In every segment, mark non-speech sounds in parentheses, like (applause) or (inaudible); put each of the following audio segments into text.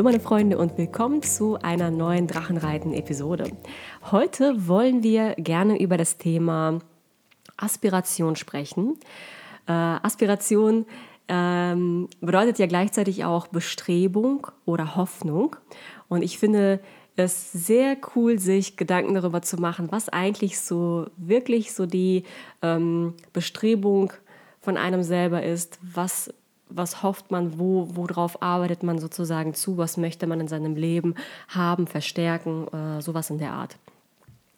Hallo meine Freunde und willkommen zu einer neuen Drachenreiten-Episode. Heute wollen wir gerne über das Thema Aspiration sprechen. Äh, Aspiration ähm, bedeutet ja gleichzeitig auch Bestrebung oder Hoffnung. Und ich finde es sehr cool, sich Gedanken darüber zu machen, was eigentlich so wirklich so die ähm, Bestrebung von einem selber ist, was was hofft man, wo, worauf arbeitet man sozusagen zu, was möchte man in seinem Leben haben, verstärken, äh, sowas in der Art.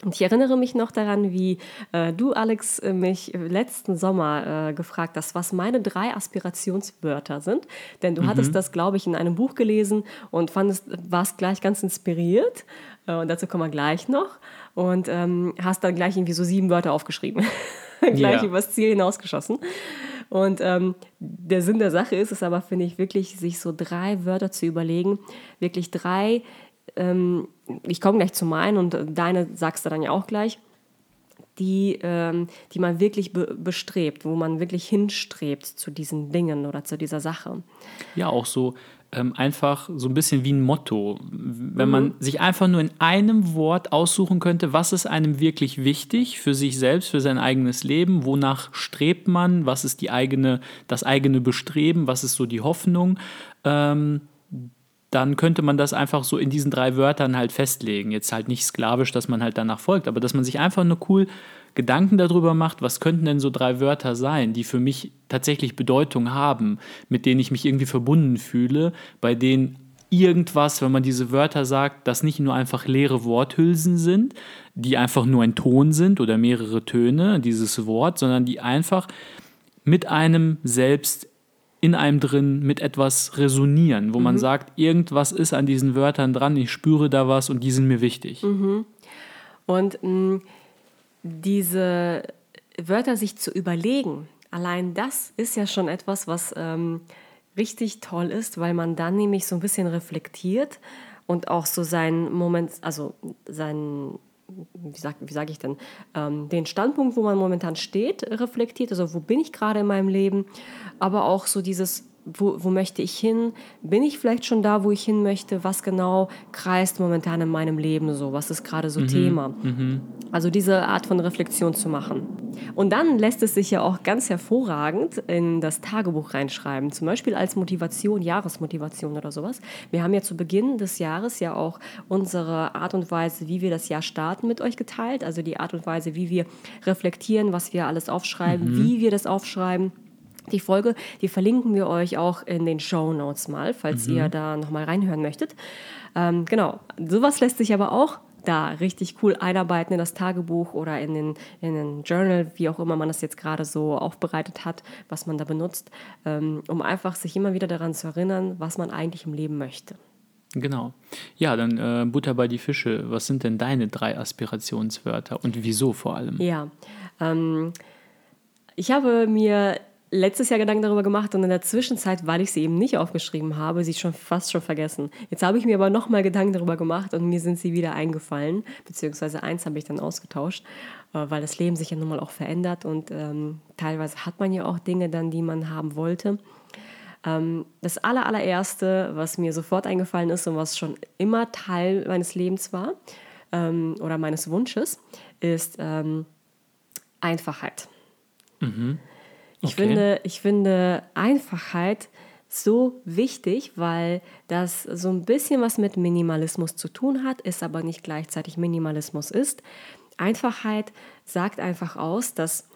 Und ich erinnere mich noch daran, wie äh, du, Alex, äh, mich letzten Sommer äh, gefragt hast, was meine drei Aspirationswörter sind. Denn du mhm. hattest das, glaube ich, in einem Buch gelesen und fandest, warst gleich ganz inspiriert. Äh, und dazu kommen wir gleich noch. Und ähm, hast dann gleich irgendwie so sieben Wörter aufgeschrieben. (laughs) gleich yeah. übers Ziel hinausgeschossen. Und ähm, der Sinn der Sache ist es aber, finde ich, wirklich, sich so drei Wörter zu überlegen, wirklich drei ähm, ich komme gleich zu meinen und deine sagst du dann ja auch gleich, die, ähm, die man wirklich be bestrebt, wo man wirklich hinstrebt zu diesen Dingen oder zu dieser Sache. Ja, auch so ähm, einfach so ein bisschen wie ein Motto. Wenn mhm. man sich einfach nur in einem Wort aussuchen könnte, was ist einem wirklich wichtig für sich selbst, für sein eigenes Leben, wonach strebt man, was ist die eigene, das eigene Bestreben, was ist so die Hoffnung, ähm, dann könnte man das einfach so in diesen drei Wörtern halt festlegen. Jetzt halt nicht sklavisch, dass man halt danach folgt, aber dass man sich einfach nur cool Gedanken darüber macht, was könnten denn so drei Wörter sein, die für mich tatsächlich Bedeutung haben, mit denen ich mich irgendwie verbunden fühle, bei denen irgendwas, wenn man diese Wörter sagt, das nicht nur einfach leere Worthülsen sind, die einfach nur ein Ton sind oder mehrere Töne, dieses Wort, sondern die einfach mit einem selbst in einem drin mit etwas resonieren, wo mhm. man sagt, irgendwas ist an diesen Wörtern dran, ich spüre da was und die sind mir wichtig. Mhm. Und mh, mm, diese Wörter sich zu überlegen, allein das ist ja schon etwas, was ähm, richtig toll ist, weil man dann nämlich so ein bisschen reflektiert und auch so seinen Moment, also seinen wie sage sag ich denn, ähm, den Standpunkt, wo man momentan steht, reflektiert. Also wo bin ich gerade in meinem Leben, aber auch so dieses wo, wo möchte ich hin? Bin ich vielleicht schon da, wo ich hin möchte? Was genau kreist momentan in meinem Leben so? Was ist gerade so mhm. Thema? Mhm. Also diese Art von Reflexion zu machen. Und dann lässt es sich ja auch ganz hervorragend in das Tagebuch reinschreiben, zum Beispiel als Motivation, Jahresmotivation oder sowas. Wir haben ja zu Beginn des Jahres ja auch unsere Art und Weise, wie wir das Jahr starten, mit euch geteilt. Also die Art und Weise, wie wir reflektieren, was wir alles aufschreiben, mhm. wie wir das aufschreiben. Die Folge, die verlinken wir euch auch in den Show Notes mal, falls mhm. ihr da nochmal reinhören möchtet. Ähm, genau, sowas lässt sich aber auch da richtig cool einarbeiten in das Tagebuch oder in den, in den Journal, wie auch immer man das jetzt gerade so aufbereitet hat, was man da benutzt, ähm, um einfach sich immer wieder daran zu erinnern, was man eigentlich im Leben möchte. Genau. Ja, dann äh, Butter bei die Fische. Was sind denn deine drei Aspirationswörter und wieso vor allem? Ja, ähm, ich habe mir letztes Jahr Gedanken darüber gemacht und in der Zwischenzeit, weil ich sie eben nicht aufgeschrieben habe, sie schon fast schon vergessen. Jetzt habe ich mir aber nochmal Gedanken darüber gemacht und mir sind sie wieder eingefallen, beziehungsweise eins habe ich dann ausgetauscht, äh, weil das Leben sich ja nun mal auch verändert und ähm, teilweise hat man ja auch Dinge dann, die man haben wollte. Ähm, das aller, allererste, was mir sofort eingefallen ist und was schon immer Teil meines Lebens war ähm, oder meines Wunsches, ist ähm, Einfachheit. Mhm. Ich, okay. finde, ich finde Einfachheit so wichtig, weil das so ein bisschen was mit Minimalismus zu tun hat, ist aber nicht gleichzeitig Minimalismus ist. Einfachheit sagt einfach aus, dass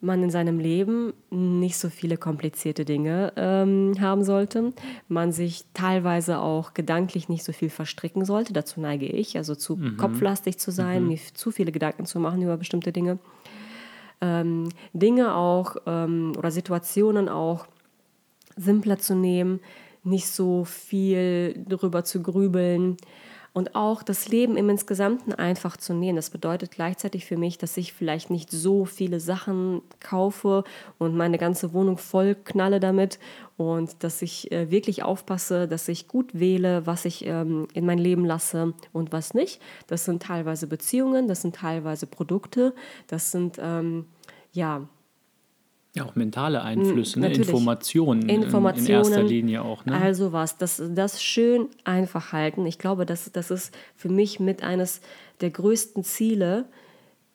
man in seinem Leben nicht so viele komplizierte Dinge ähm, haben sollte, man sich teilweise auch gedanklich nicht so viel verstricken sollte, dazu neige ich, also zu mhm. kopflastig zu sein, mhm. mir zu viele Gedanken zu machen über bestimmte Dinge ähm, Dinge auch ähm, oder Situationen auch simpler zu nehmen, nicht so viel darüber zu grübeln und auch das Leben im Insgesamten einfach zu nehmen. Das bedeutet gleichzeitig für mich, dass ich vielleicht nicht so viele Sachen kaufe und meine ganze Wohnung voll knalle damit und dass ich äh, wirklich aufpasse, dass ich gut wähle, was ich ähm, in mein Leben lasse und was nicht. Das sind teilweise Beziehungen, das sind teilweise Produkte, das sind ähm, ja Ja, auch mentale Einflüsse, ne? Informationen, Informationen, in, in erster Linie auch. Ne? Also was, das, das schön einfach halten. Ich glaube, das, das ist für mich mit eines der größten Ziele,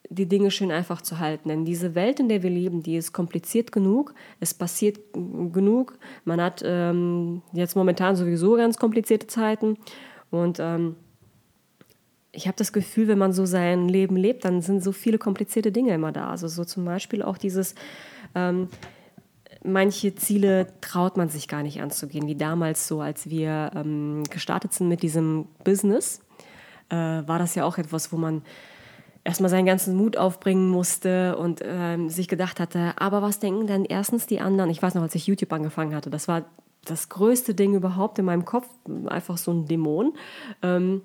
die Dinge schön einfach zu halten. Denn diese Welt, in der wir leben, die ist kompliziert genug, es passiert genug. Man hat ähm, jetzt momentan sowieso ganz komplizierte Zeiten und ähm, ich habe das Gefühl, wenn man so sein Leben lebt, dann sind so viele komplizierte Dinge immer da. Also so zum Beispiel auch dieses, ähm, manche Ziele traut man sich gar nicht anzugehen, wie damals so, als wir ähm, gestartet sind mit diesem Business, äh, war das ja auch etwas, wo man erstmal seinen ganzen Mut aufbringen musste und ähm, sich gedacht hatte, aber was denken denn erstens die anderen? Ich weiß noch, als ich YouTube angefangen hatte, das war das größte Ding überhaupt in meinem Kopf, einfach so ein Dämon. Ähm,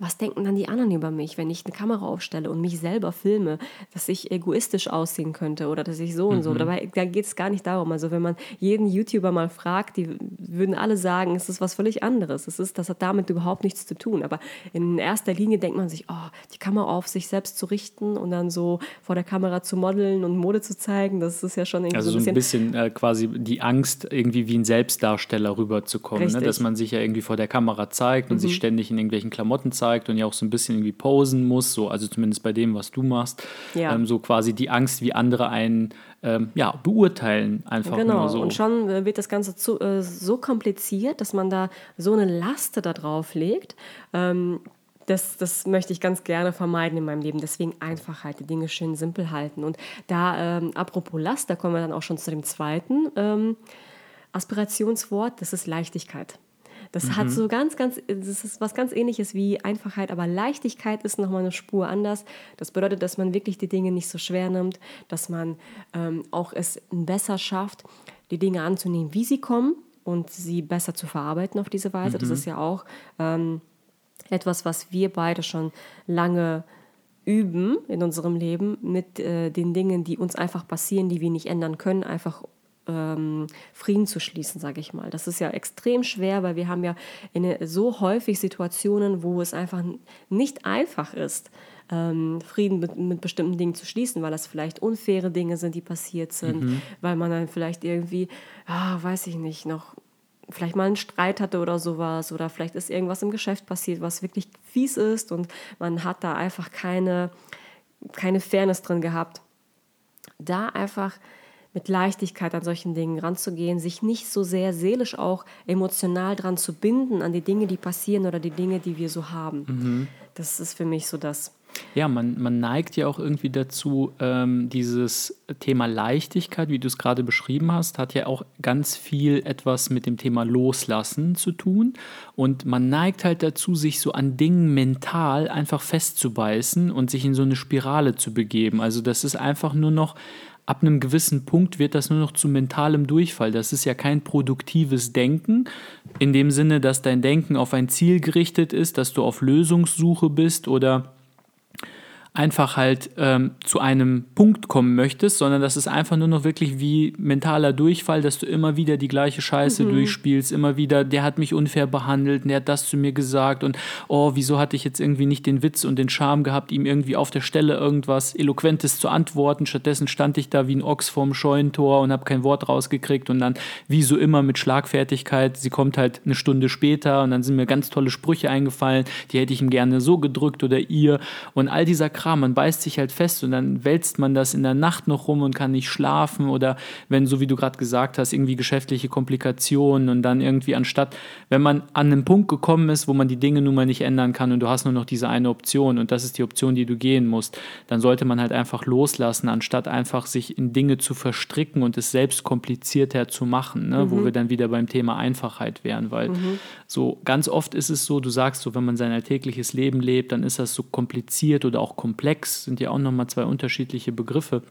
was denken dann die anderen über mich, wenn ich eine Kamera aufstelle und mich selber filme, dass ich egoistisch aussehen könnte oder dass ich so und so. Mhm. Dabei da geht es gar nicht darum. Also wenn man jeden YouTuber mal fragt, die würden alle sagen, es ist was völlig anderes. Es ist, das hat damit überhaupt nichts zu tun. Aber in erster Linie denkt man sich, oh, die Kamera auf sich selbst zu richten und dann so vor der Kamera zu modeln und Mode zu zeigen, das ist ja schon irgendwie also so ein bisschen, bisschen äh, quasi die Angst, irgendwie wie ein Selbstdarsteller rüberzukommen, ne? dass man sich ja irgendwie vor der Kamera zeigt und mhm. sich ständig in irgendwelchen Klamotten zeigt zeigt und ja auch so ein bisschen irgendwie posen muss, so, also zumindest bei dem, was du machst. Ja. Ähm, so quasi die Angst, wie andere einen ähm, ja, beurteilen, einfach genau. nur so. Und schon äh, wird das Ganze zu, äh, so kompliziert, dass man da so eine Laste da drauf legt. Ähm, das, das möchte ich ganz gerne vermeiden in meinem Leben. Deswegen einfach halt die Dinge schön simpel halten. Und da, ähm, apropos Last, da kommen wir dann auch schon zu dem zweiten ähm, Aspirationswort, das ist Leichtigkeit. Das mhm. hat so ganz, ganz, das ist was ganz ähnliches wie Einfachheit, aber Leichtigkeit ist nochmal eine Spur anders. Das bedeutet, dass man wirklich die Dinge nicht so schwer nimmt, dass man ähm, auch es besser schafft, die Dinge anzunehmen, wie sie kommen und sie besser zu verarbeiten auf diese Weise. Mhm. Das ist ja auch ähm, etwas, was wir beide schon lange üben in unserem Leben mit äh, den Dingen, die uns einfach passieren, die wir nicht ändern können, einfach ähm, Frieden zu schließen, sage ich mal. Das ist ja extrem schwer, weil wir haben ja eine, so häufig Situationen, wo es einfach nicht einfach ist, ähm, Frieden mit, mit, bestimmten Dingen zu schließen, weil das vielleicht unfaire Dinge sind, die passiert sind, mhm. weil man dann vielleicht irgendwie, ah, weiß ich nicht, noch vielleicht mal einen Streit hatte oder sowas oder vielleicht ist irgendwas im Geschäft passiert, was wirklich fies ist und man hat da einfach keine, keine Fairness drin gehabt. Da einfach mit Leichtigkeit an solchen Dingen ranzugehen, sich nicht so sehr seelisch auch emotional dran zu binden an die Dinge, die passieren oder die Dinge, die wir so haben. Mhm. Das ist für mich so das. Ja, man, man neigt ja auch irgendwie dazu, ähm, dieses Thema Leichtigkeit, wie du es gerade beschrieben hast, hat ja auch ganz viel etwas mit dem Thema Loslassen zu tun. Und man neigt halt dazu, sich so an Dingen mental einfach festzubeißen und sich in so eine Spirale zu begeben. Also das ist einfach nur noch ab einem gewissen Punkt wird das nur noch zu mentalem Durchfall. Das ist ja kein produktives Denken, in dem Sinne, dass dein Denken auf ein Ziel gerichtet ist, dass du auf Lösungssuche bist oder einfach halt ähm, zu einem Punkt kommen möchtest, sondern das ist einfach nur noch wirklich wie mentaler Durchfall, dass du immer wieder die gleiche Scheiße mhm. durchspielst, immer wieder, der hat mich unfair behandelt, der hat das zu mir gesagt und oh, wieso hatte ich jetzt irgendwie nicht den Witz und den Charme gehabt, ihm irgendwie auf der Stelle irgendwas Eloquentes zu antworten. Stattdessen stand ich da wie ein Ochs vorm Scheunentor und habe kein Wort rausgekriegt und dann, wie so immer, mit Schlagfertigkeit, sie kommt halt eine Stunde später und dann sind mir ganz tolle Sprüche eingefallen, die hätte ich ihm gerne so gedrückt oder ihr und all dieser Kram, man beißt sich halt fest und dann wälzt man das in der Nacht noch rum und kann nicht schlafen oder wenn, so wie du gerade gesagt hast, irgendwie geschäftliche Komplikationen und dann irgendwie anstatt, wenn man an einen Punkt gekommen ist, wo man die Dinge nun mal nicht ändern kann und du hast nur noch diese eine Option und das ist die Option, die du gehen musst, dann sollte man halt einfach loslassen, anstatt einfach sich in Dinge zu verstricken und es selbst komplizierter zu machen, ne? Mhm. wo wir dann wieder beim Thema Einfachheit wären, weil mhm. so ganz oft ist es so, du sagst so, wenn man sein alltägliches Leben lebt, dann ist das so kompliziert oder auch komplex komplex, sind ja auch nochmal zwei unterschiedliche Begriffe.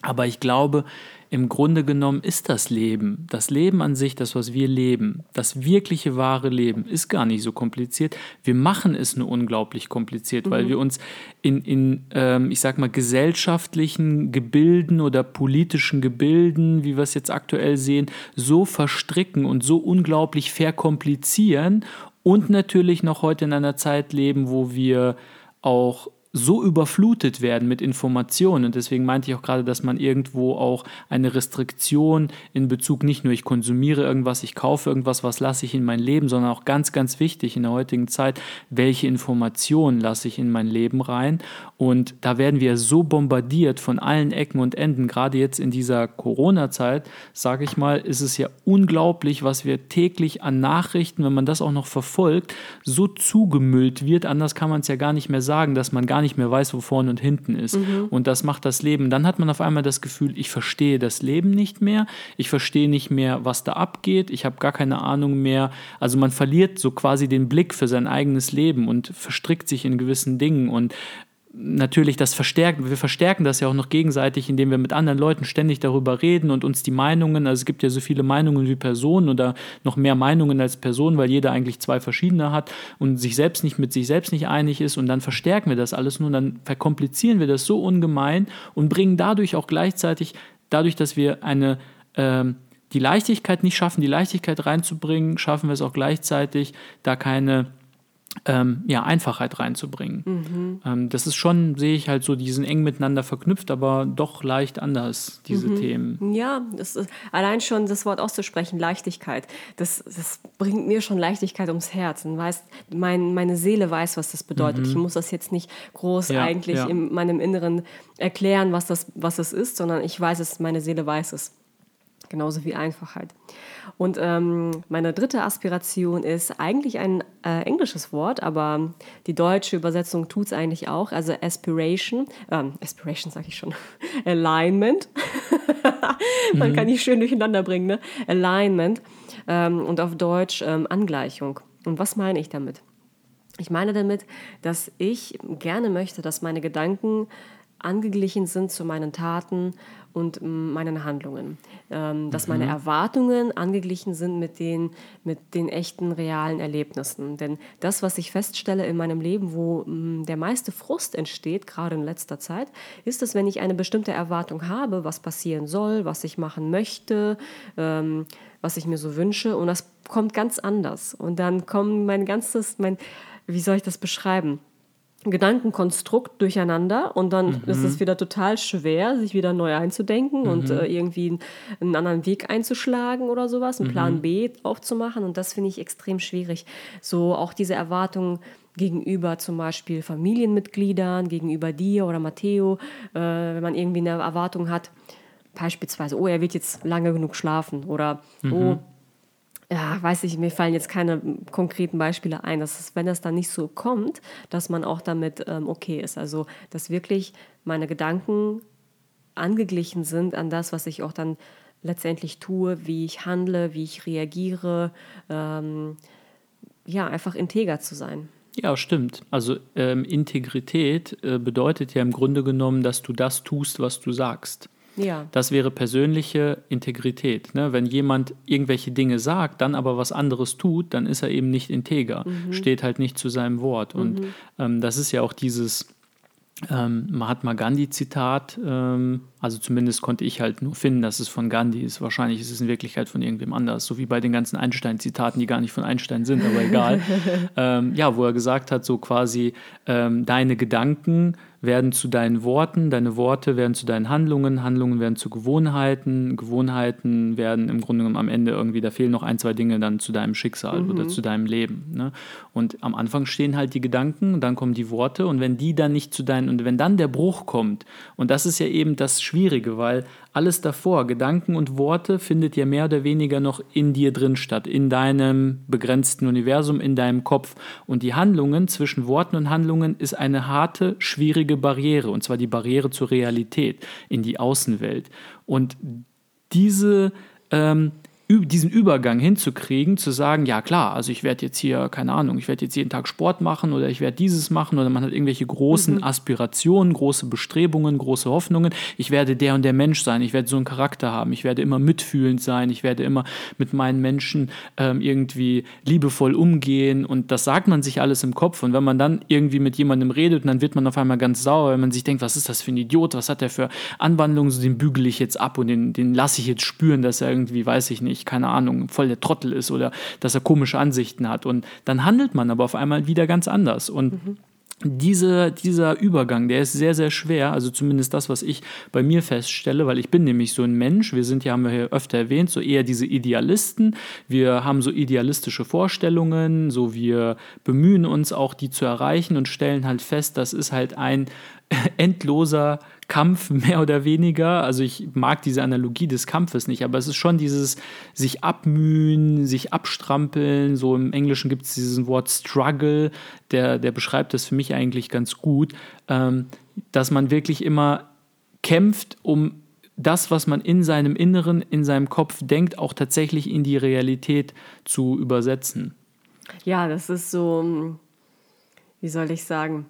Aber ich glaube, im Grunde genommen ist das Leben, das Leben an sich, das, was wir leben, das wirkliche wahre Leben, ist gar nicht so kompliziert. Wir machen es nur unglaublich kompliziert, mhm. weil wir uns in, in ähm, ich sag mal, gesellschaftlichen Gebilden oder politischen Gebilden, wie wir es jetzt aktuell sehen, so verstricken und so unglaublich verkomplizieren und natürlich noch heute in einer Zeit leben, wo wir auch so überflutet werden mit Informationen. Und deswegen meinte ich auch gerade, dass man irgendwo auch eine Restriktion in Bezug nicht nur ich konsumiere irgendwas, ich kaufe irgendwas, was lasse ich in mein Leben, sondern auch ganz, ganz wichtig in der heutigen Zeit, welche Informationen lasse ich in mein Leben rein. Und da werden wir so bombardiert von allen Ecken und Enden. Gerade jetzt in dieser Corona-Zeit, sage ich mal, ist es ja unglaublich, was wir täglich an Nachrichten, wenn man das auch noch verfolgt, so zugemüllt wird. Anders kann man es ja gar nicht mehr sagen, dass man gar gar nicht mehr weiß, wo vorne und hinten ist. Mhm. Und das macht das Leben. Dann hat man auf einmal das Gefühl, ich verstehe das Leben nicht mehr, ich verstehe nicht mehr, was da abgeht, ich habe gar keine Ahnung mehr. Also man verliert so quasi den Blick für sein eigenes Leben und verstrickt sich in gewissen Dingen. Und natürlich das verstärken, wir verstärken das ja auch noch gegenseitig, indem wir mit anderen Leuten ständig darüber reden und uns die Meinungen, also es gibt ja so viele Meinungen wie Personen oder noch mehr Meinungen als Personen, weil jeder eigentlich zwei verschiedene hat und sich selbst nicht mit sich selbst nicht einig ist und dann verstärken wir das alles nur und dann verkomplizieren wir das so ungemein und bringen dadurch auch gleichzeitig, dadurch, dass wir eine ähm, die Leichtigkeit nicht schaffen, die Leichtigkeit reinzubringen, schaffen wir es auch gleichzeitig, da keine ähm, ja, Einfachheit reinzubringen. Mhm. Ähm, das ist schon, sehe ich halt so, die sind eng miteinander verknüpft, aber doch leicht anders, diese mhm. Themen. Ja, das ist, allein schon das Wort auszusprechen, Leichtigkeit, das, das bringt mir schon Leichtigkeit ums Herz. Und weißt, mein, meine Seele weiß, was das bedeutet. Mhm. Ich muss das jetzt nicht groß ja, eigentlich ja. in meinem Inneren erklären, was das, was das ist, sondern ich weiß es, meine Seele weiß es. Genauso wie Einfachheit. Und ähm, meine dritte Aspiration ist eigentlich ein äh, englisches Wort, aber die deutsche Übersetzung tut es eigentlich auch. Also Aspiration, ähm, Aspiration sage ich schon, (laughs) Alignment. (laughs) Man mhm. kann die schön durcheinander bringen, ne? Alignment. Ähm, und auf Deutsch ähm, Angleichung. Und was meine ich damit? Ich meine damit, dass ich gerne möchte, dass meine Gedanken angeglichen sind zu meinen Taten und meinen Handlungen. Ähm, dass meine mhm. Erwartungen angeglichen sind mit den, mit den echten, realen Erlebnissen. Denn das, was ich feststelle in meinem Leben, wo der meiste Frust entsteht, gerade in letzter Zeit, ist es, wenn ich eine bestimmte Erwartung habe, was passieren soll, was ich machen möchte, ähm, was ich mir so wünsche. Und das kommt ganz anders. Und dann kommt mein ganzes, mein, wie soll ich das beschreiben? Gedankenkonstrukt durcheinander und dann mhm. ist es wieder total schwer, sich wieder neu einzudenken mhm. und äh, irgendwie einen, anderen Weg einzuschlagen oder sowas, einen mhm. Plan B aufzumachen und das finde ich extrem schwierig. So auch diese Erwartungen gegenüber zum Beispiel Familienmitgliedern, gegenüber dir oder Matteo, äh, wenn man irgendwie eine Erwartung hat, beispielsweise, oh, er wird jetzt lange genug schlafen oder oh, mhm ja, weiß ich, mir fallen jetzt keine konkreten Beispiele ein, dass es, wenn das dann nicht so kommt, dass man auch damit ähm, okay ist. Also, dass wirklich meine Gedanken angeglichen sind an das, was ich auch dann letztendlich tue, wie ich handle, wie ich reagiere, ähm, ja, einfach integer zu sein. Ja, stimmt. Also ähm, Integrität äh, bedeutet ja im Grunde genommen, dass du das tust, was du sagst. Ja. Das wäre persönliche Integrität. Ne? Wenn jemand irgendwelche Dinge sagt, dann aber was anderes tut, dann ist er eben nicht integer, mhm. steht halt nicht zu seinem Wort. Mhm. Und ähm, das ist ja auch dieses ähm, Mahatma Gandhi-Zitat, ähm, also zumindest konnte ich halt nur finden, dass es von Gandhi ist. Wahrscheinlich ist es in Wirklichkeit von irgendwem anders, so wie bei den ganzen Einstein-Zitaten, die gar nicht von Einstein sind, aber egal. (laughs) ähm, ja, wo er gesagt hat, so quasi, ähm, deine Gedanken werden zu deinen Worten, deine Worte werden zu deinen Handlungen, Handlungen werden zu Gewohnheiten, Gewohnheiten werden im Grunde genommen am Ende irgendwie, da fehlen noch ein, zwei Dinge dann zu deinem Schicksal mhm. oder zu deinem Leben. Ne? Und am Anfang stehen halt die Gedanken, dann kommen die Worte und wenn die dann nicht zu deinen, und wenn dann der Bruch kommt, und das ist ja eben das Schwierige, weil alles davor, Gedanken und Worte, findet ja mehr oder weniger noch in dir drin statt, in deinem begrenzten Universum, in deinem Kopf. Und die Handlungen zwischen Worten und Handlungen ist eine harte, schwierige Barriere, und zwar die Barriere zur Realität, in die Außenwelt. Und diese ähm, diesen Übergang hinzukriegen, zu sagen, ja klar, also ich werde jetzt hier, keine Ahnung, ich werde jetzt jeden Tag Sport machen oder ich werde dieses machen oder man hat irgendwelche großen mhm. Aspirationen, große Bestrebungen, große Hoffnungen. Ich werde der und der Mensch sein, ich werde so einen Charakter haben, ich werde immer mitfühlend sein, ich werde immer mit meinen Menschen ähm, irgendwie liebevoll umgehen und das sagt man sich alles im Kopf und wenn man dann irgendwie mit jemandem redet, dann wird man auf einmal ganz sauer, wenn man sich denkt, was ist das für ein Idiot, was hat der für Anwandlungen, so den bügele ich jetzt ab und den, den lasse ich jetzt spüren, dass er irgendwie, weiß ich nicht, nicht, keine Ahnung, voll der Trottel ist oder dass er komische Ansichten hat. Und dann handelt man aber auf einmal wieder ganz anders. Und mhm. diese, dieser Übergang, der ist sehr, sehr schwer. Also zumindest das, was ich bei mir feststelle, weil ich bin nämlich so ein Mensch. Wir sind ja, haben wir hier öfter erwähnt, so eher diese Idealisten. Wir haben so idealistische Vorstellungen, so wir bemühen uns auch, die zu erreichen und stellen halt fest, das ist halt ein (laughs) endloser Kampf, (laughs) mehr oder weniger. Also ich mag diese Analogie des Kampfes nicht, aber es ist schon dieses sich abmühen, sich abstrampeln. So im Englischen gibt es dieses Wort Struggle, der, der beschreibt das für mich eigentlich ganz gut, ähm, dass man wirklich immer kämpft, um das, was man in seinem Inneren, in seinem Kopf denkt, auch tatsächlich in die Realität zu übersetzen. Ja, das ist so, wie soll ich sagen,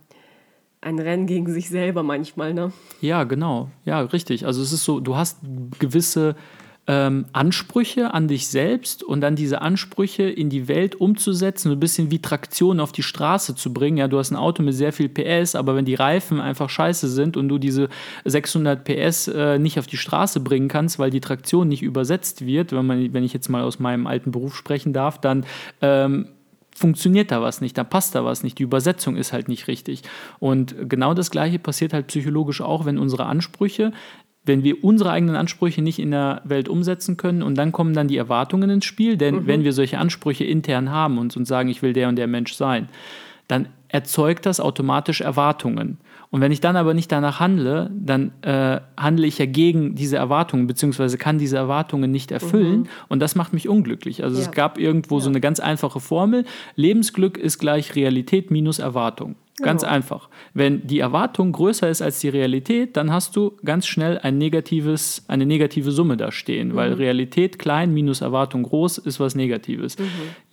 ein Rennen gegen sich selber manchmal, ne? Ja, genau. Ja, richtig. Also es ist so, du hast gewisse ähm, Ansprüche an dich selbst und dann diese Ansprüche in die Welt umzusetzen, so ein bisschen wie Traktion auf die Straße zu bringen. Ja, du hast ein Auto mit sehr viel PS, aber wenn die Reifen einfach scheiße sind und du diese 600 PS äh, nicht auf die Straße bringen kannst, weil die Traktion nicht übersetzt wird, wenn, man, wenn ich jetzt mal aus meinem alten Beruf sprechen darf, dann ähm, funktioniert da was nicht, da passt da was nicht, die Übersetzung ist halt nicht richtig. Und genau das Gleiche passiert halt psychologisch auch, wenn unsere Ansprüche, wenn wir unsere eigenen Ansprüche nicht in der Welt umsetzen können und dann kommen dann die Erwartungen ins Spiel, denn mhm. wenn wir solche Ansprüche intern haben und uns sagen, ich will der und der Mensch sein, dann erzeugt das automatisch Erwartungen. Und wenn ich dann aber nicht danach handle, dann äh, handle ich ja gegen diese Erwartungen, beziehungsweise kann diese Erwartungen nicht erfüllen. Mhm. Und das macht mich unglücklich. Also ja. es gab irgendwo ja. so eine ganz einfache Formel. Lebensglück ist gleich Realität minus Erwartung. Ganz genau. einfach. Wenn die Erwartung größer ist als die Realität, dann hast du ganz schnell ein negatives, eine negative Summe da stehen, mhm. weil Realität klein minus Erwartung groß ist was Negatives. Mhm.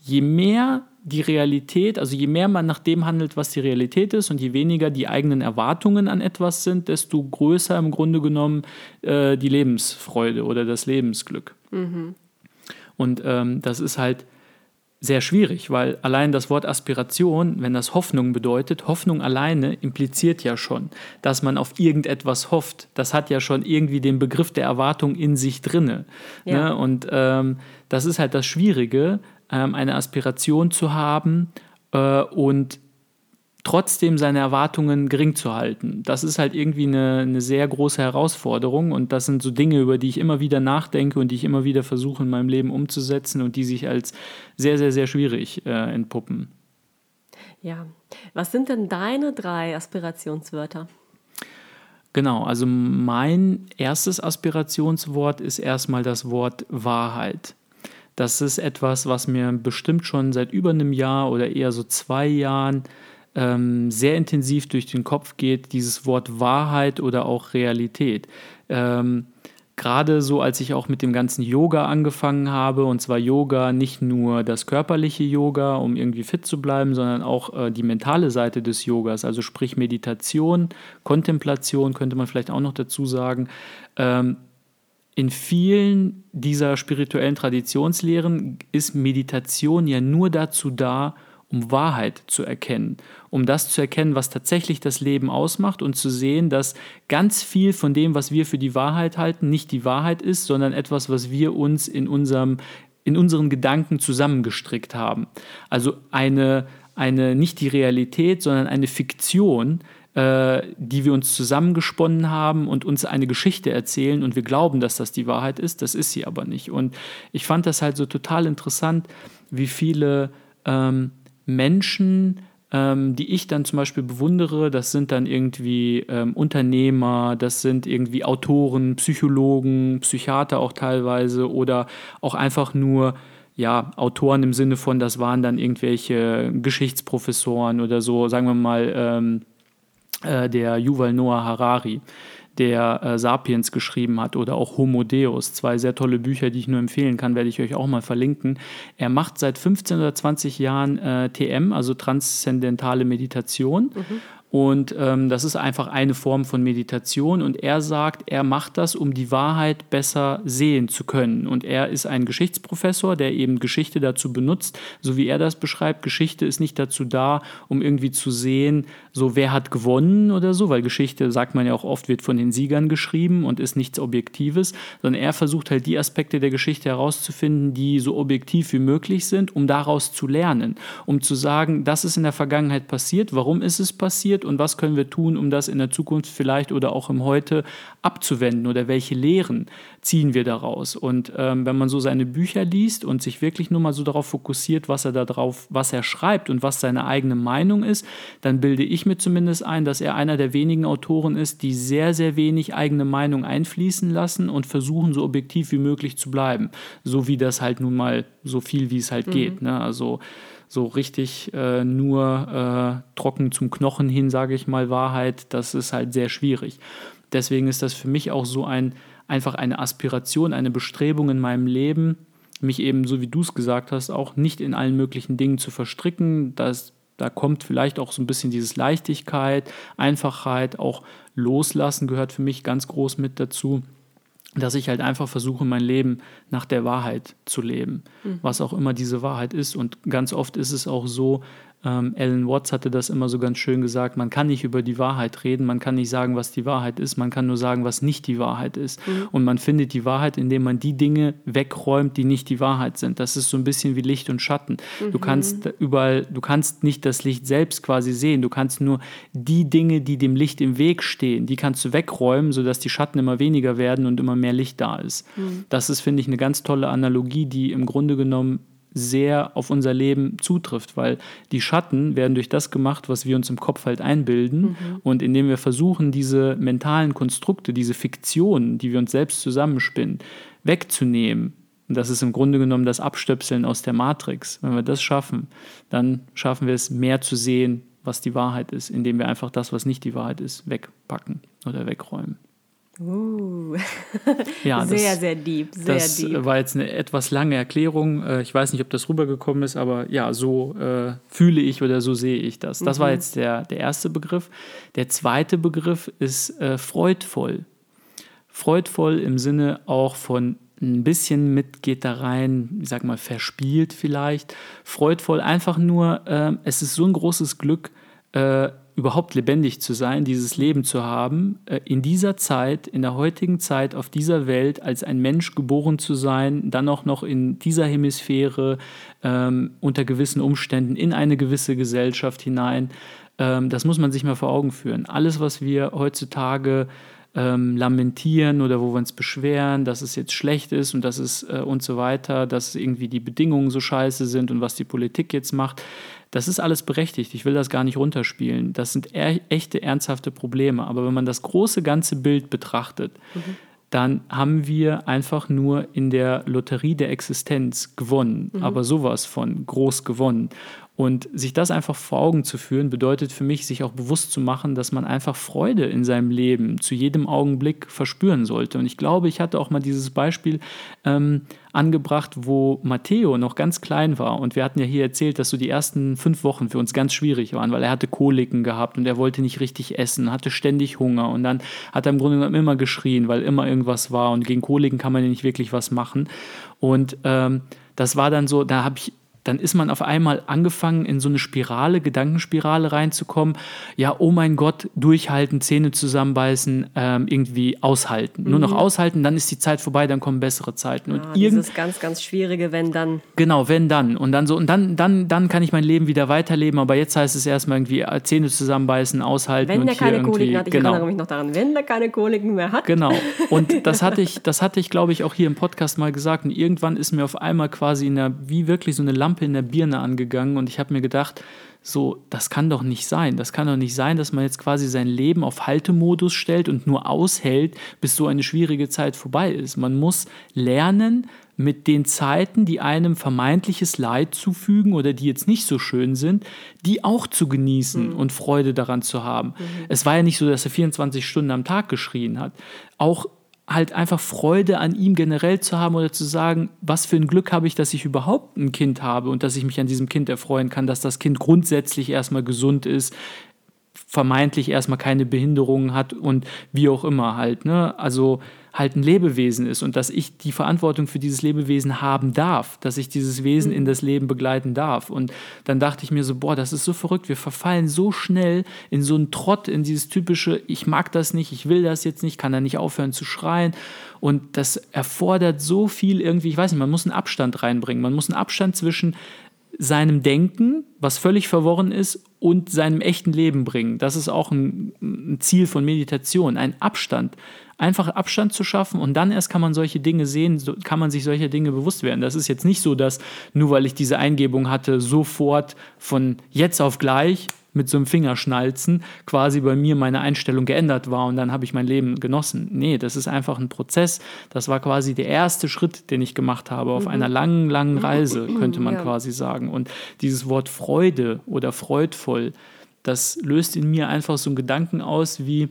Je mehr die Realität, also je mehr man nach dem handelt, was die Realität ist und je weniger die eigenen Erwartungen an etwas sind, desto größer im Grunde genommen äh, die Lebensfreude oder das Lebensglück. Mhm. Und ähm, das ist halt sehr schwierig, weil allein das Wort Aspiration, wenn das Hoffnung bedeutet, Hoffnung alleine impliziert ja schon, dass man auf irgendetwas hofft. Das hat ja schon irgendwie den Begriff der Erwartung in sich drinne. Ja. Ne? Und ähm, das ist halt das Schwierige, ähm, eine Aspiration zu haben äh, und trotzdem seine Erwartungen gering zu halten. Das ist halt irgendwie eine, eine, sehr große Herausforderung und das sind so Dinge, über die ich immer wieder nachdenke und die ich immer wieder versuche in meinem Leben umzusetzen und die sich als sehr, sehr, sehr schwierig äh, entpuppen. Ja, was sind denn deine drei Aspirationswörter? Genau, also mein erstes Aspirationswort ist erstmal das Wort Wahrheit. Das ist etwas, was mir bestimmt schon seit über einem Jahr oder eher so zwei Jahren ähm, sehr intensiv durch den Kopf geht, dieses Wort Wahrheit oder auch Realität. Ähm, Gerade so, als ich auch mit dem ganzen Yoga angefangen habe, und zwar Yoga nicht nur das körperliche Yoga, um irgendwie fit zu bleiben, sondern auch äh, die mentale Seite des Yogas, also sprich Meditation, Kontemplation könnte man vielleicht auch noch dazu sagen. Ähm, in vielen dieser spirituellen Traditionslehren ist Meditation ja nur dazu da, um Wahrheit zu erkennen, um das zu erkennen, was tatsächlich das Leben ausmacht und zu sehen, dass ganz viel von dem, was wir für die Wahrheit halten, nicht die Wahrheit ist, sondern etwas, was wir uns in unserem in unseren Gedanken zusammengestrickt haben. Also eine, eine nicht die Realität, sondern eine Fiktion, äh, die wir uns zusammengesponnen haben und uns eine Geschichte erzählen und wir glauben, dass das die Wahrheit ist, das ist sie aber nicht. Und ich fand das halt so total interessant, wie viele ähm, Menschen, ähm, die ich dann zum Beispiel bewundere, das sind dann irgendwie ähm, Unternehmer, das sind irgendwie Autoren, Psychologen, Psychiater auch teilweise oder auch einfach nur ja, Autoren im Sinne von, das waren dann irgendwelche Geschichtsprofessoren oder so, sagen wir mal, ähm, äh, der Yuval Noah Harari der äh, Sapiens geschrieben hat oder auch Homo Deus, zwei sehr tolle Bücher, die ich nur empfehlen kann, werde ich euch auch mal verlinken. Er macht seit 15 oder 20 Jahren äh, TM, also transzendentale Meditation. Mhm. Und ähm, das ist einfach eine Form von Meditation. Und er sagt, er macht das, um die Wahrheit besser sehen zu können. Und er ist ein Geschichtsprofessor, der eben Geschichte dazu benutzt, so wie er das beschreibt. Geschichte ist nicht dazu da, um irgendwie zu sehen, so wer hat gewonnen oder so, weil Geschichte, sagt man ja auch oft, wird von den Siegern geschrieben und ist nichts Objektives, sondern er versucht halt die Aspekte der Geschichte herauszufinden, die so objektiv wie möglich sind, um daraus zu lernen, um zu sagen, das ist in der Vergangenheit passiert, warum ist es passiert und was können wir tun, um das in der Zukunft vielleicht oder auch im Heute abzuwenden oder welche Lehren ziehen wir daraus. Und ähm, wenn man so seine Bücher liest und sich wirklich nur mal so darauf fokussiert, was er da drauf, was er schreibt und was seine eigene Meinung ist, dann bilde ich mir zumindest ein, dass er einer der wenigen Autoren ist, die sehr, sehr wenig eigene Meinung einfließen lassen und versuchen, so objektiv wie möglich zu bleiben. So wie das halt nun mal so viel, wie es halt mhm. geht. Ne? Also so richtig äh, nur äh, trocken zum Knochen hin, sage ich mal, Wahrheit, das ist halt sehr schwierig. Deswegen ist das für mich auch so ein, einfach eine Aspiration, eine Bestrebung in meinem Leben, mich eben, so wie du es gesagt hast, auch nicht in allen möglichen Dingen zu verstricken. Das, da kommt vielleicht auch so ein bisschen dieses Leichtigkeit, Einfachheit, auch Loslassen gehört für mich ganz groß mit dazu dass ich halt einfach versuche, mein Leben nach der Wahrheit zu leben, mhm. was auch immer diese Wahrheit ist. Und ganz oft ist es auch so, ähm, Alan Watts hatte das immer so ganz schön gesagt, man kann nicht über die Wahrheit reden, man kann nicht sagen, was die Wahrheit ist, man kann nur sagen, was nicht die Wahrheit ist. Mhm. Und man findet die Wahrheit, indem man die Dinge wegräumt, die nicht die Wahrheit sind. Das ist so ein bisschen wie Licht und Schatten. Mhm. Du kannst überall, du kannst nicht das Licht selbst quasi sehen, du kannst nur die Dinge, die dem Licht im Weg stehen, die kannst du wegräumen, sodass die Schatten immer weniger werden und immer mehr Licht da ist. Mhm. Das ist, finde ich, eine ganz tolle Analogie, die im Grunde genommen sehr auf unser Leben zutrifft, weil die Schatten werden durch das gemacht, was wir uns im Kopf halt einbilden. Mhm. Und indem wir versuchen, diese mentalen Konstrukte, diese Fiktionen, die wir uns selbst zusammenspinnen, wegzunehmen, und das ist im Grunde genommen das Abstöpseln aus der Matrix. Wenn wir das schaffen, dann schaffen wir es mehr zu sehen, was die Wahrheit ist, indem wir einfach das, was nicht die Wahrheit ist, wegpacken oder wegräumen. Uh. (laughs) ja, sehr, sehr deep. Sehr das deep. war jetzt eine etwas lange Erklärung. Äh, ich weiß nicht, ob das rübergekommen ist, aber ja, so äh, fühle ich oder so sehe ich das. Das mhm. war jetzt der, der erste Begriff. Der zweite Begriff ist äh, freudvoll. Freudvoll im Sinne auch von ein bisschen mit geht da rein, ich sag mal, verspielt vielleicht. Freudvoll einfach nur, äh, es ist so ein großes Glück, äh, überhaupt lebendig zu sein, dieses Leben zu haben, äh, in dieser Zeit, in der heutigen Zeit, auf dieser Welt, als ein Mensch geboren zu sein, dann auch noch in dieser Hemisphäre, ähm, unter gewissen Umständen, in eine gewisse Gesellschaft hinein. Ähm, das muss man sich mal vor Augen führen. Alles, was wir heutzutage ähm, lamentieren oder wo wir uns beschweren, dass es jetzt schlecht ist und dass es äh, und so weiter, dass irgendwie die Bedingungen so scheiße sind und was die Politik jetzt macht. Das ist alles berechtigt. Ich will das gar nicht runterspielen. Das sind echte, ernsthafte Probleme. Aber wenn man das große ganze Bild betrachtet, mhm. dann haben wir einfach nur in der Lotterie der Existenz gewonnen. Mhm. Aber sowas von groß gewonnen. Und sich das einfach vor Augen zu führen, bedeutet für mich, sich auch bewusst zu machen, dass man einfach Freude in seinem Leben zu jedem Augenblick verspüren sollte. Und ich glaube, ich hatte auch mal dieses Beispiel ähm, angebracht, wo Matteo noch ganz klein war. Und wir hatten ja hier erzählt, dass so die ersten fünf Wochen für uns ganz schwierig waren, weil er hatte Koliken gehabt und er wollte nicht richtig essen, hatte ständig Hunger. Und dann hat er im Grunde genommen immer geschrien, weil immer irgendwas war. Und gegen Koliken kann man ja nicht wirklich was machen. Und ähm, das war dann so, da habe ich dann ist man auf einmal angefangen, in so eine Spirale, Gedankenspirale reinzukommen. Ja, oh mein Gott, durchhalten, Zähne zusammenbeißen, ähm, irgendwie aushalten. Mhm. Nur noch mhm. aushalten, dann ist die Zeit vorbei, dann kommen bessere Zeiten. Und ja, dieses ganz, ganz schwierige, wenn dann. Genau, wenn dann. Und dann so, und dann, dann, dann kann ich mein Leben wieder weiterleben, aber jetzt heißt es erstmal irgendwie äh, Zähne zusammenbeißen, aushalten. Wenn und der keine Koliken hat, ich genau. erinnere mich noch daran, wenn der keine Koliken mehr hat. Genau. Und (laughs) das hatte ich, das hatte ich, glaube ich, auch hier im Podcast mal gesagt. Und irgendwann ist mir auf einmal quasi in der, wie wirklich so eine Lampe Lampe in der Birne angegangen und ich habe mir gedacht, so, das kann doch nicht sein. Das kann doch nicht sein, dass man jetzt quasi sein Leben auf Haltemodus stellt und nur aushält, bis so eine schwierige Zeit vorbei ist. Man muss lernen, mit den Zeiten, die einem vermeintliches Leid zufügen oder die jetzt nicht so schön sind, die auch zu genießen mhm. und Freude daran zu haben. Mhm. Es war ja nicht so, dass er 24 Stunden am Tag geschrien hat. Auch halt einfach Freude an ihm generell zu haben oder zu sagen, was für ein Glück habe ich, dass ich überhaupt ein Kind habe und dass ich mich an diesem Kind erfreuen kann, dass das Kind grundsätzlich erstmal gesund ist, vermeintlich erstmal keine Behinderungen hat und wie auch immer halt. Ne? Also halt ein Lebewesen ist und dass ich die Verantwortung für dieses Lebewesen haben darf, dass ich dieses Wesen in das Leben begleiten darf. Und dann dachte ich mir so, boah, das ist so verrückt, wir verfallen so schnell in so einen Trott, in dieses typische, ich mag das nicht, ich will das jetzt nicht, kann da nicht aufhören zu schreien. Und das erfordert so viel irgendwie, ich weiß nicht, man muss einen Abstand reinbringen, man muss einen Abstand zwischen seinem Denken, was völlig verworren ist, und seinem echten Leben bringen. Das ist auch ein, Ziel von Meditation, ein Abstand einfach Abstand zu schaffen und dann erst kann man solche Dinge sehen, kann man sich solcher Dinge bewusst werden. Das ist jetzt nicht so, dass nur weil ich diese Eingebung hatte, sofort von jetzt auf gleich mit so einem Fingerschnalzen quasi bei mir meine Einstellung geändert war und dann habe ich mein Leben genossen. Nee, das ist einfach ein Prozess. Das war quasi der erste Schritt, den ich gemacht habe auf mhm. einer langen, langen Reise, könnte man ja. quasi sagen. Und dieses Wort Freude oder freudvoll, das löst in mir einfach so einen Gedanken aus wie,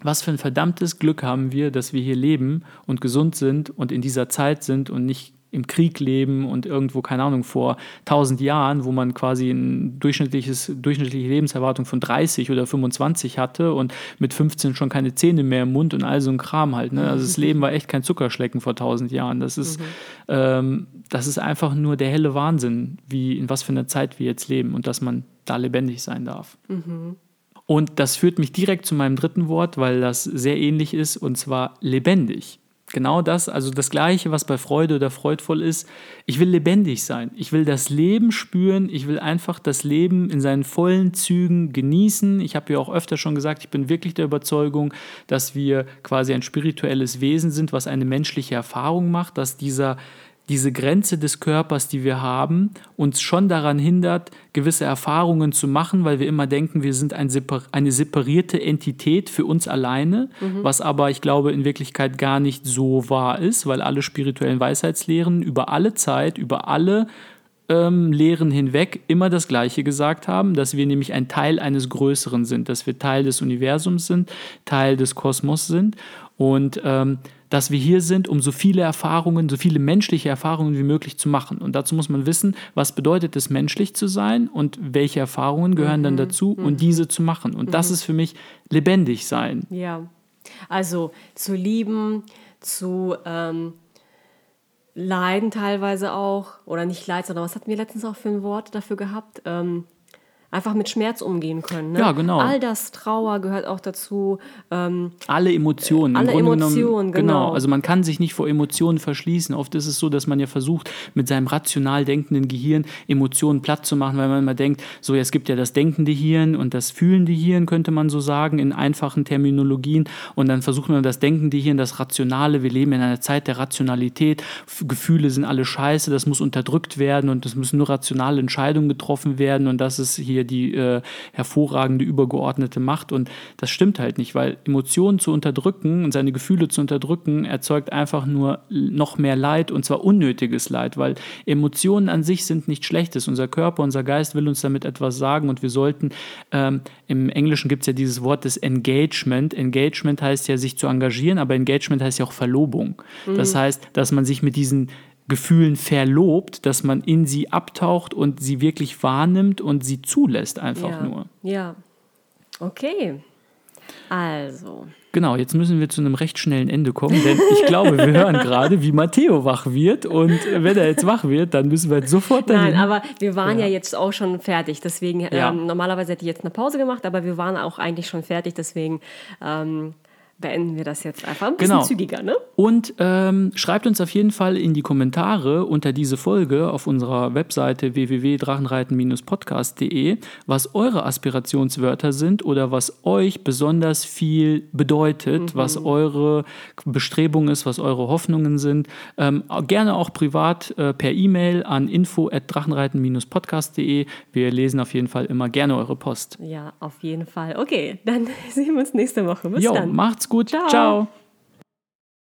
was für ein verdammtes Glück haben wir, dass wir hier leben und gesund sind und in dieser Zeit sind und nicht im Krieg leben und irgendwo, keine Ahnung, vor 1000 Jahren, wo man quasi eine durchschnittliches, durchschnittliche Lebenserwartung von 30 oder 25 hatte und mit 15 schon keine Zähne mehr im Mund und all so ein Kram halt. Ne? Also das Leben war echt kein Zuckerschlecken vor 1000 Jahren. Das ist, mhm. ähm, das ist einfach nur der helle Wahnsinn, wie in was für einer Zeit wir jetzt leben und dass man da lebendig sein darf. Mhm. Und das führt mich direkt zu meinem dritten Wort, weil das sehr ähnlich ist, und zwar lebendig. Genau das, also das Gleiche, was bei Freude oder freudvoll ist. Ich will lebendig sein. Ich will das Leben spüren. Ich will einfach das Leben in seinen vollen Zügen genießen. Ich habe ja auch öfter schon gesagt, ich bin wirklich der Überzeugung, dass wir quasi ein spirituelles Wesen sind, was eine menschliche Erfahrung macht, dass dieser diese Grenze des Körpers, die wir haben, uns schon daran hindert, gewisse Erfahrungen zu machen, weil wir immer denken, wir sind ein separ eine separierte Entität für uns alleine, mhm. was aber, ich glaube, in Wirklichkeit gar nicht so wahr ist, weil alle spirituellen Weisheitslehren über alle Zeit, über alle ähm, Lehren hinweg immer das Gleiche gesagt haben, dass wir nämlich ein Teil eines Größeren sind, dass wir Teil des Universums sind, Teil des Kosmos sind und ähm, dass wir hier sind, um so viele Erfahrungen, so viele menschliche Erfahrungen wie möglich zu machen. Und dazu muss man wissen, was bedeutet es, menschlich zu sein und welche Erfahrungen gehören mhm. dann dazu mhm. und diese zu machen. Und mhm. das ist für mich lebendig sein. Ja, also zu lieben, zu ähm, leiden teilweise auch, oder nicht leiden, sondern was hatten wir letztens auch für ein Wort dafür gehabt? Ähm, einfach mit Schmerz umgehen können. Ne? Ja, genau. All das Trauer gehört auch dazu. Ähm, alle Emotionen. Alle Emotionen, genau. genau. Also man kann sich nicht vor Emotionen verschließen. Oft ist es so, dass man ja versucht, mit seinem rational denkenden Gehirn Emotionen platt zu machen, weil man immer denkt, so, es gibt ja das denkende Hirn und das fühlende Hirn, könnte man so sagen, in einfachen Terminologien. Und dann versucht man das denkende Hirn, das Rationale. Wir leben in einer Zeit der Rationalität. Gefühle sind alle scheiße, das muss unterdrückt werden und es müssen nur rationale Entscheidungen getroffen werden und das ist hier wir die äh, hervorragende übergeordnete Macht. Und das stimmt halt nicht, weil Emotionen zu unterdrücken und seine Gefühle zu unterdrücken, erzeugt einfach nur noch mehr Leid und zwar unnötiges Leid, weil Emotionen an sich sind nicht schlechtes. Unser Körper, unser Geist will uns damit etwas sagen und wir sollten, ähm, im Englischen gibt es ja dieses Wort des Engagement. Engagement heißt ja sich zu engagieren, aber Engagement heißt ja auch Verlobung. Mhm. Das heißt, dass man sich mit diesen Gefühlen verlobt, dass man in sie abtaucht und sie wirklich wahrnimmt und sie zulässt einfach ja. nur. Ja. Okay. Also. Genau, jetzt müssen wir zu einem recht schnellen Ende kommen, denn ich glaube, wir hören (laughs) gerade, wie Matteo wach wird und wenn er jetzt wach wird, dann müssen wir jetzt sofort dahin. Nein, aber wir waren ja, ja jetzt auch schon fertig, deswegen, ja. ähm, normalerweise hätte ich jetzt eine Pause gemacht, aber wir waren auch eigentlich schon fertig, deswegen ähm, beenden wir das jetzt einfach ein bisschen genau. zügiger, ne? Und ähm, schreibt uns auf jeden Fall in die Kommentare unter diese Folge auf unserer Webseite www.drachenreiten-podcast.de, was eure Aspirationswörter sind oder was euch besonders viel bedeutet, mhm. was eure Bestrebung ist, was eure Hoffnungen sind. Ähm, gerne auch privat äh, per E-Mail an info@drachenreiten-podcast.de. Wir lesen auf jeden Fall immer gerne eure Post. Ja, auf jeden Fall. Okay, dann (laughs) sehen wir uns nächste Woche. Bis jo, dann. Macht's gut. Ciao. Ciao.